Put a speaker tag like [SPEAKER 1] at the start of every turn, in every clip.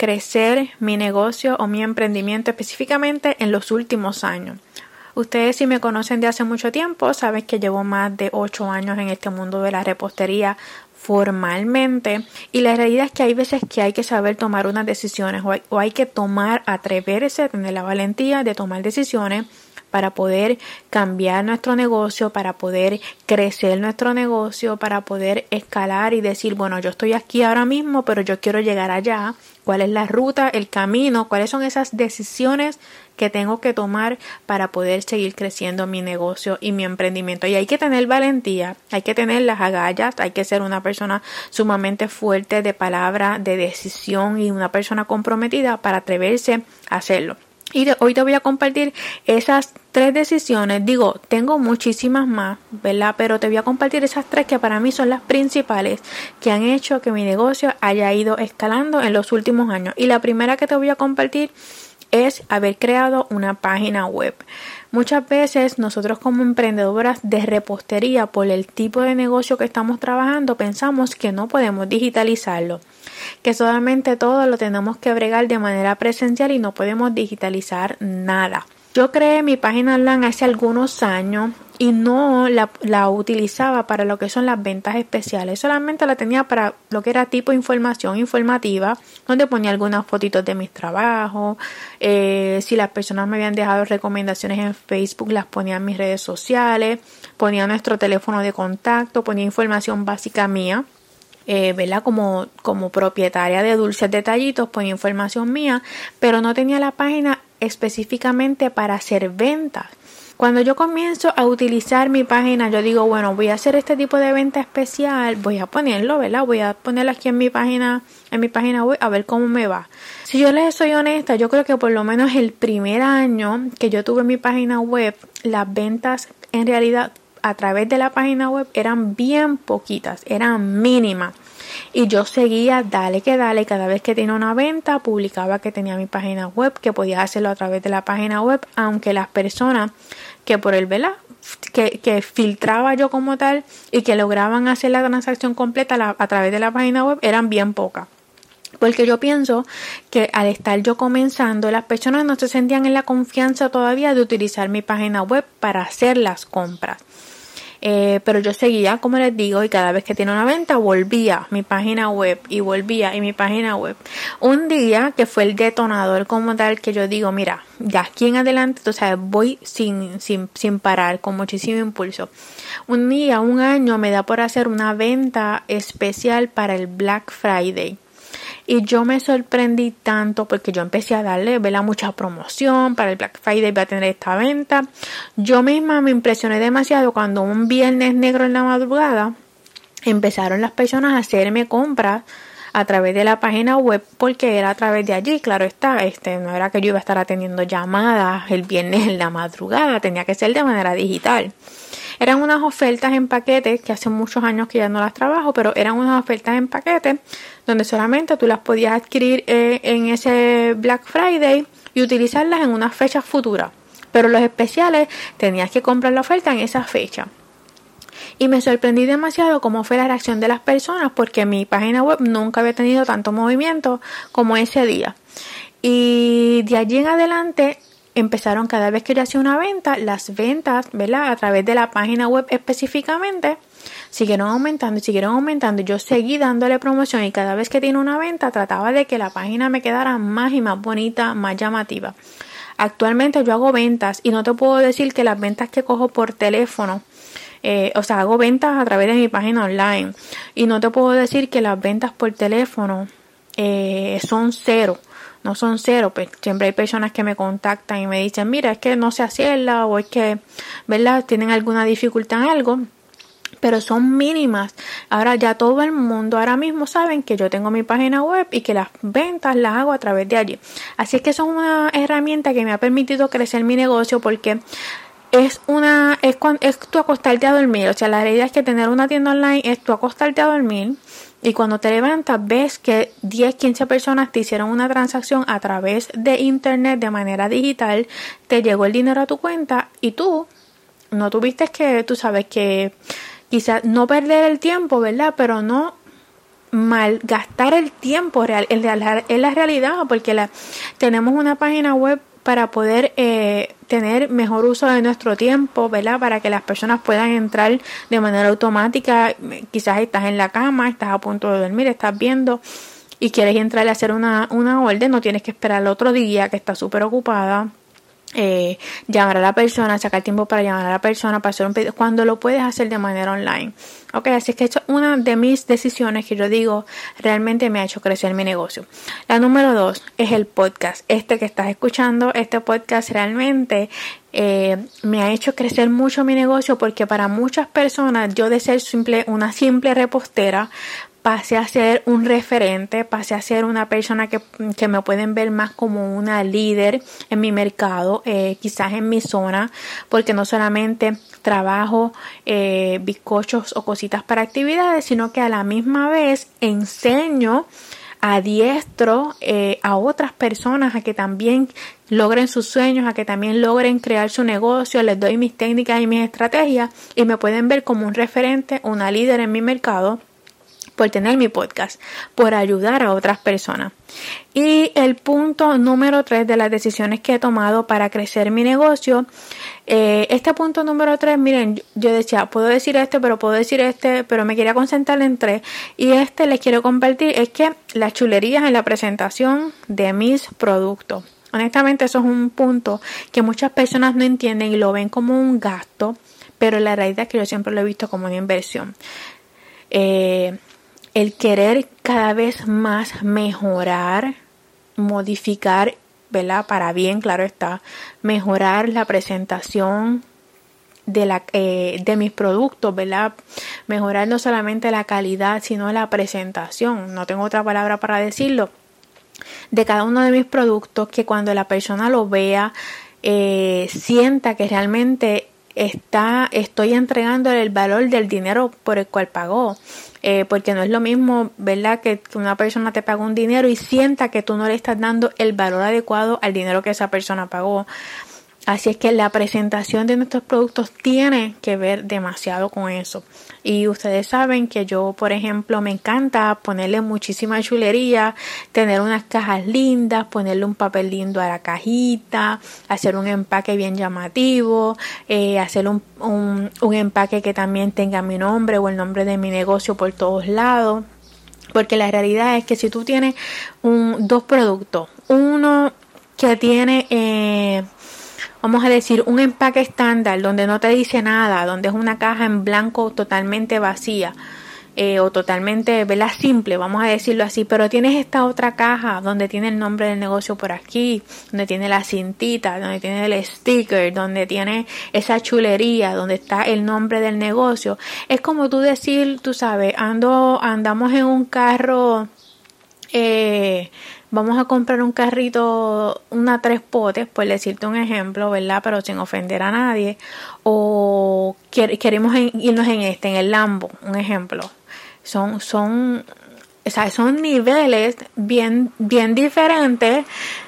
[SPEAKER 1] crecer mi negocio o mi emprendimiento específicamente en los últimos años. Ustedes si me conocen de hace mucho tiempo saben que llevo más de 8 años en este mundo de la repostería formalmente y la realidad es que hay veces que hay que saber tomar unas decisiones o hay, o hay que tomar, atreverse, tener la valentía de tomar decisiones para poder cambiar nuestro negocio, para poder crecer nuestro negocio, para poder escalar y decir, bueno, yo estoy aquí ahora mismo, pero yo quiero llegar allá. ¿Cuál es la ruta, el camino? ¿Cuáles son esas decisiones que tengo que tomar para poder seguir creciendo mi negocio y mi emprendimiento? Y hay que tener valentía, hay que tener las agallas, hay que ser una persona sumamente fuerte de palabra, de decisión y una persona comprometida para atreverse a hacerlo. Y hoy te voy a compartir esas tres decisiones. Digo, tengo muchísimas más, ¿verdad? Pero te voy a compartir esas tres que para mí son las principales que han hecho que mi negocio haya ido escalando en los últimos años. Y la primera que te voy a compartir es haber creado una página web. Muchas veces nosotros como emprendedoras de repostería por el tipo de negocio que estamos trabajando pensamos que no podemos digitalizarlo, que solamente todo lo tenemos que bregar de manera presencial y no podemos digitalizar nada. Yo creé mi página online hace algunos años y no la, utilizaba para lo que son las ventas especiales, solamente la tenía para lo que era tipo información informativa, donde ponía algunas fotitos de mis trabajos, eh, si las personas me habían dejado recomendaciones en Facebook, las ponía en mis redes sociales, ponía nuestro teléfono de contacto, ponía información básica mía. Eh, ¿verdad? Como, como propietaria de dulces detallitos, ponía información mía, pero no tenía la página específicamente para hacer ventas. Cuando yo comienzo a utilizar mi página, yo digo, bueno, voy a hacer este tipo de venta especial, voy a ponerlo, ¿verdad? Voy a ponerlo aquí en mi página, en mi página web, a ver cómo me va. Si yo les soy honesta, yo creo que por lo menos el primer año que yo tuve mi página web, las ventas en realidad a través de la página web eran bien poquitas, eran mínimas. Y yo seguía, dale que dale, cada vez que tenía una venta, publicaba que tenía mi página web, que podía hacerlo a través de la página web, aunque las personas que por el vela que, que, filtraba yo como tal y que lograban hacer la transacción completa a través de la página web eran bien pocas. Porque yo pienso que al estar yo comenzando, las personas no se sentían en la confianza todavía de utilizar mi página web para hacer las compras. Eh, pero yo seguía, como les digo, y cada vez que tiene una venta volvía mi página web y volvía y mi página web. Un día que fue el detonador como tal que yo digo, mira, ya aquí en adelante, tú sabes, voy sin, sin, sin parar, con muchísimo impulso. Un día, un año me da por hacer una venta especial para el Black Friday. Y yo me sorprendí tanto porque yo empecé a darle ¿verdad? mucha promoción para el Black Friday, voy a tener esta venta. Yo misma me impresioné demasiado cuando un viernes negro en la madrugada empezaron las personas a hacerme compras a través de la página web porque era a través de allí, claro está, este no era que yo iba a estar atendiendo llamadas el viernes en la madrugada, tenía que ser de manera digital. Eran unas ofertas en paquetes, que hace muchos años que ya no las trabajo, pero eran unas ofertas en paquetes donde solamente tú las podías adquirir eh, en ese Black Friday y utilizarlas en unas fechas futuras. Pero los especiales tenías que comprar la oferta en esa fecha. Y me sorprendí demasiado cómo fue la reacción de las personas porque mi página web nunca había tenido tanto movimiento como ese día. Y de allí en adelante empezaron cada vez que yo hacía una venta, las ventas, ¿verdad? A través de la página web específicamente, siguieron aumentando y siguieron aumentando. Yo seguí dándole promoción y cada vez que tiene una venta trataba de que la página me quedara más y más bonita, más llamativa. Actualmente yo hago ventas y no te puedo decir que las ventas que cojo por teléfono, eh, o sea, hago ventas a través de mi página online y no te puedo decir que las ventas por teléfono eh, son cero no son cero, pues siempre hay personas que me contactan y me dicen, mira, es que no sé hacerla o es que, ¿verdad? Tienen alguna dificultad en algo. pero son mínimas. Ahora ya todo el mundo ahora mismo saben que yo tengo mi página web y que las ventas las hago a través de allí. Así es que es una herramienta que me ha permitido crecer mi negocio porque es una es, es tu acostarte a dormir. O sea, la realidad es que tener una tienda online es tu acostarte a dormir. Y cuando te levantas ves que 10, 15 personas te hicieron una transacción a través de internet de manera digital, te llegó el dinero a tu cuenta y tú no tuviste que, tú sabes que quizás no perder el tiempo, ¿verdad? Pero no malgastar el tiempo real, la, la realidad, porque la, tenemos una página web para poder eh, tener mejor uso de nuestro tiempo, ¿verdad? Para que las personas puedan entrar de manera automática. Quizás estás en la cama, estás a punto de dormir, estás viendo y quieres entrar a hacer una, una orden, no tienes que esperar el otro día que estás súper ocupada eh, llamar a la persona, sacar tiempo para llamar a la persona, para hacer un pedido, cuando lo puedes hacer de manera online. Ok, así que esto es una de mis decisiones que yo digo realmente me ha hecho crecer mi negocio. La número dos es el podcast. Este que estás escuchando, este podcast realmente eh, me ha hecho crecer mucho mi negocio porque para muchas personas yo de ser simple, una simple repostera pase a ser un referente, pase a ser una persona que, me pueden ver más como una líder en mi mercado, eh, quizás en mi zona, porque no solamente trabajo eh, bizcochos o cositas para actividades, sino que a la misma vez enseño adiestro eh, a otras personas a que también logren sus sueños, a que también logren crear su negocio, les doy mis técnicas y mis estrategias y me pueden ver como un referente, una líder en mi mercado por tener mi podcast, por ayudar a otras personas. Y el punto número tres de las decisiones que he tomado para crecer mi negocio, eh, este punto número tres, miren, yo decía, puedo decir este, pero puedo decir este, pero me quería concentrar en tres. Y este les quiero compartir, es que las chulerías en la presentación de mis productos. Honestamente, eso es un punto que muchas personas no entienden y lo ven como un gasto, pero la realidad es que yo siempre lo he visto como una inversión. Eh, el querer cada vez más mejorar, modificar, ¿verdad? Para bien, claro está, mejorar la presentación de, la, eh, de mis productos, ¿verdad? Mejorar no solamente la calidad, sino la presentación. No tengo otra palabra para decirlo. De cada uno de mis productos, que cuando la persona lo vea, eh, sienta que realmente está, estoy entregando el valor del dinero por el cual pagó. Eh, porque no es lo mismo, ¿verdad? Que una persona te paga un dinero y sienta que tú no le estás dando el valor adecuado al dinero que esa persona pagó. Así es que la presentación de nuestros productos tiene que ver demasiado con eso. Y ustedes saben que yo, por ejemplo, me encanta ponerle muchísima chulería, tener unas cajas lindas, ponerle un papel lindo a la cajita, hacer un empaque bien llamativo, eh, hacer un, un empaque que también tenga mi nombre o el nombre de mi negocio por todos lados. Porque la realidad es que si tú tienes un, dos productos, uno que tiene... Eh, vamos a decir, un empaque estándar donde no te dice nada, donde es una caja en blanco totalmente vacía eh, o totalmente, ¿verdad? Simple, vamos a decirlo así, pero tienes esta otra caja donde tiene el nombre del negocio por aquí, donde tiene la cintita, donde tiene el sticker, donde tiene esa chulería, donde está el nombre del negocio. Es como tú decir, tú sabes, ando, andamos en un carro, eh, vamos a comprar un carrito, una tres potes, por decirte un ejemplo, ¿verdad? Pero sin ofender a nadie. O queremos irnos en este, en el Lambo, un ejemplo. Son, son, o sea, son niveles bien, bien diferentes.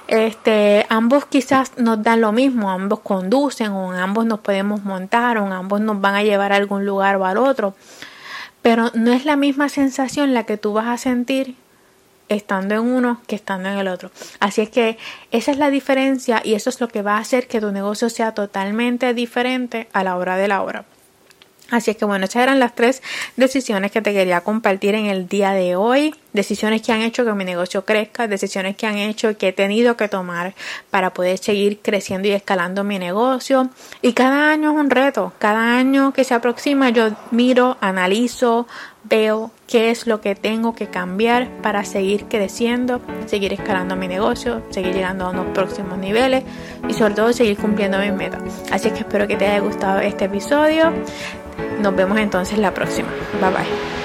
[SPEAKER 1] Este, ambos quizás nos dan lo mismo, ambos conducen, o ambos nos podemos montar, o ambos nos van a llevar a algún lugar o al otro. Pero no es la misma sensación la que tú vas a sentir estando en uno que estando en el otro. Así es que esa es la diferencia y eso es lo que va a hacer que tu negocio sea totalmente diferente a la hora de la hora. Así que bueno, esas eran las tres decisiones que te quería compartir en el día de hoy. Decisiones que han hecho que mi negocio crezca, decisiones que han hecho que he tenido que tomar para poder seguir creciendo y escalando mi negocio. Y cada año es un reto. Cada año que se aproxima yo miro, analizo, veo qué es lo que tengo que cambiar para seguir creciendo, seguir escalando mi negocio, seguir llegando a unos próximos niveles y sobre todo seguir cumpliendo mis metas. Así que espero que te haya gustado este episodio. Nos vemos entonces la próxima. Bye bye.